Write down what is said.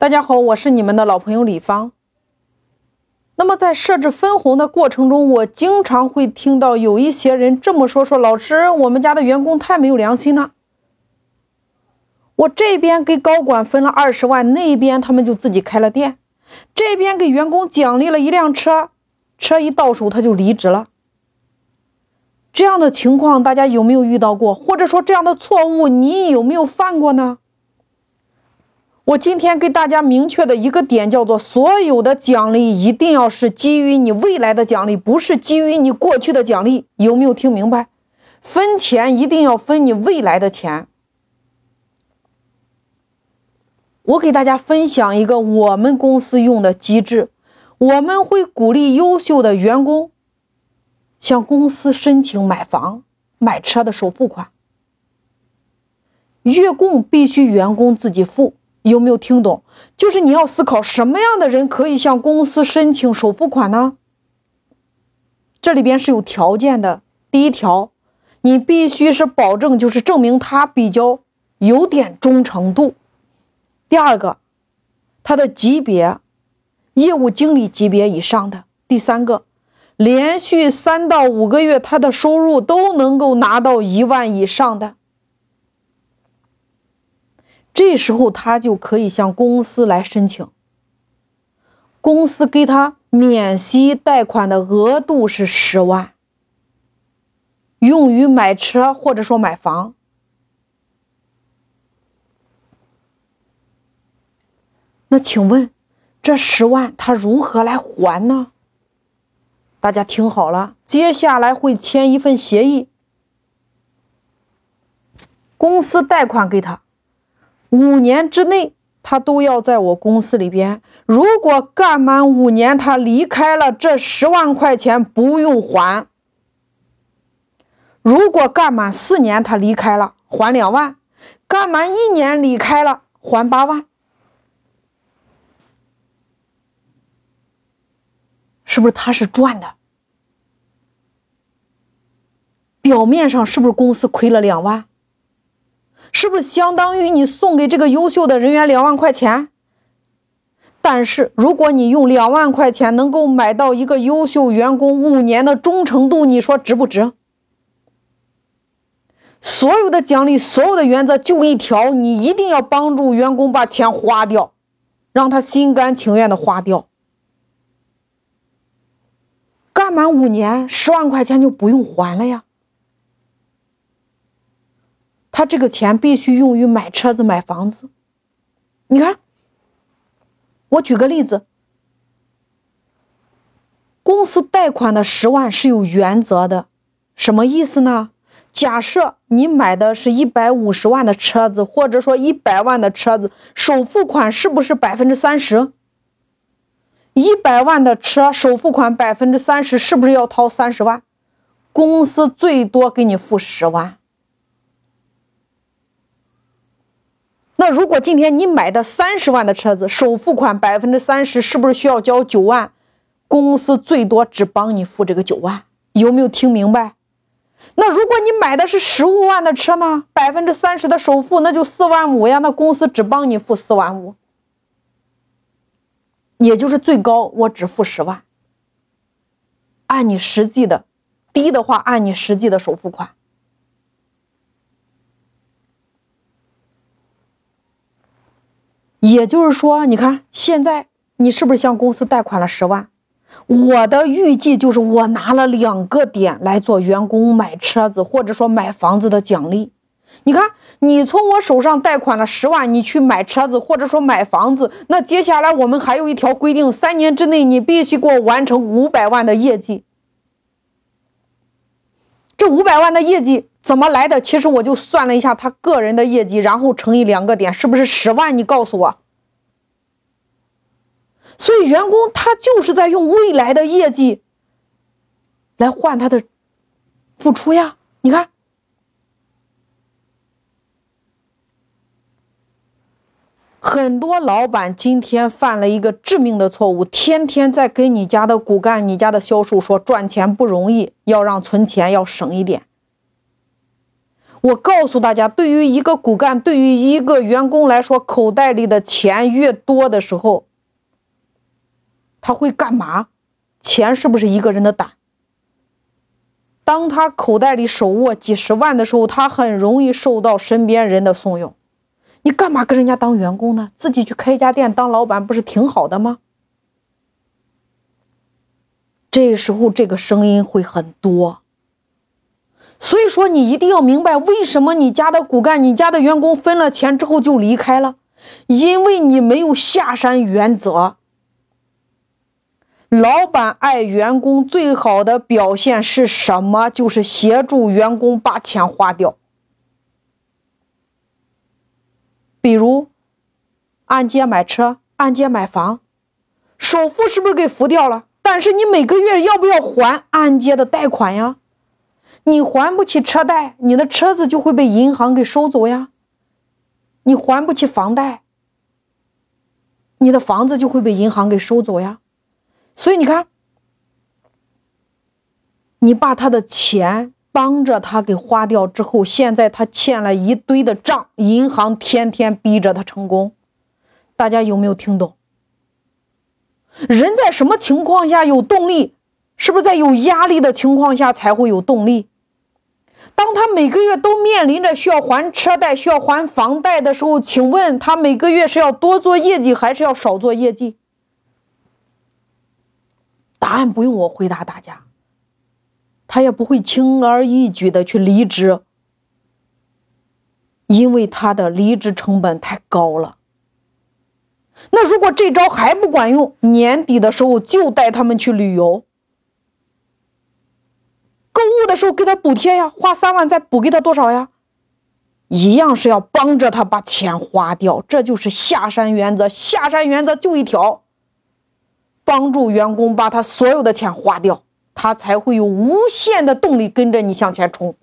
大家好，我是你们的老朋友李芳。那么在设置分红的过程中，我经常会听到有一些人这么说：“说老师，我们家的员工太没有良心了。我这边给高管分了二十万，那边他们就自己开了店；这边给员工奖励了一辆车，车一到手他就离职了。”这样的情况大家有没有遇到过？或者说这样的错误你有没有犯过呢？我今天给大家明确的一个点叫做：所有的奖励一定要是基于你未来的奖励，不是基于你过去的奖励。有没有听明白？分钱一定要分你未来的钱。我给大家分享一个我们公司用的机制，我们会鼓励优秀的员工向公司申请买房、买车的首付款，月供必须员工自己付。有没有听懂？就是你要思考什么样的人可以向公司申请首付款呢？这里边是有条件的。第一条，你必须是保证，就是证明他比较有点忠诚度。第二个，他的级别，业务经理级别以上的。第三个，连续三到五个月他的收入都能够拿到一万以上的。这时候他就可以向公司来申请，公司给他免息贷款的额度是十万，用于买车或者说买房。那请问，这十万他如何来还呢？大家听好了，接下来会签一份协议，公司贷款给他。五年之内，他都要在我公司里边。如果干满五年，他离开了，这十万块钱不用还。如果干满四年，他离开了，还两万；干满一年离开了，还八万。是不是他是赚的？表面上是不是公司亏了两万？是不是相当于你送给这个优秀的人员两万块钱？但是如果你用两万块钱能够买到一个优秀员工五年的忠诚度，你说值不值？所有的奖励，所有的原则就一条：你一定要帮助员工把钱花掉，让他心甘情愿的花掉。干满五年，十万块钱就不用还了呀。他这个钱必须用于买车子、买房子。你看，我举个例子，公司贷款的十万是有原则的，什么意思呢？假设你买的是一百五十万的车子，或者说一百万的车子，首付款是不是百分之三十？一百万的车首付款百分之三十，是不是要掏三十万？公司最多给你付十万。那如果今天你买的三十万的车子，首付款百分之三十，是不是需要交九万？公司最多只帮你付这个九万，有没有听明白？那如果你买的是十五万的车呢？百分之三十的首付，那就四万五呀。那公司只帮你付四万五，也就是最高我只付十万，按你实际的，低的话按你实际的首付款。也就是说，你看现在你是不是向公司贷款了十万？我的预计就是我拿了两个点来做员工买车子或者说买房子的奖励。你看，你从我手上贷款了十万，你去买车子或者说买房子，那接下来我们还有一条规定，三年之内你必须给我完成五百万的业绩。这五百万的业绩。怎么来的？其实我就算了一下他个人的业绩，然后乘以两个点，是不是十万？你告诉我。所以员工他就是在用未来的业绩来换他的付出呀。你看，很多老板今天犯了一个致命的错误，天天在跟你家的骨干、你家的销售说赚钱不容易，要让存钱要省一点。我告诉大家，对于一个骨干，对于一个员工来说，口袋里的钱越多的时候，他会干嘛？钱是不是一个人的胆？当他口袋里手握几十万的时候，他很容易受到身边人的怂恿。你干嘛跟人家当员工呢？自己去开一家店当老板不是挺好的吗？这时候这个声音会很多。所以说，你一定要明白，为什么你家的骨干、你家的员工分了钱之后就离开了？因为你没有下山原则。老板爱员工最好的表现是什么？就是协助员工把钱花掉。比如，按揭买车、按揭买房，首付是不是给付掉了？但是你每个月要不要还按揭的贷款呀？你还不起车贷，你的车子就会被银行给收走呀。你还不起房贷，你的房子就会被银行给收走呀。所以你看，你把他的钱帮着他给花掉之后，现在他欠了一堆的账，银行天天逼着他成功。大家有没有听懂？人在什么情况下有动力？是不是在有压力的情况下才会有动力？当他每个月都面临着需要还车贷、需要还房贷的时候，请问他每个月是要多做业绩还是要少做业绩？答案不用我回答大家，他也不会轻而易举的去离职，因为他的离职成本太高了。那如果这招还不管用，年底的时候就带他们去旅游。购物的时候给他补贴呀，花三万再补给他多少呀？一样是要帮着他把钱花掉，这就是下山原则。下山原则就一条，帮助员工把他所有的钱花掉，他才会有无限的动力跟着你向前冲。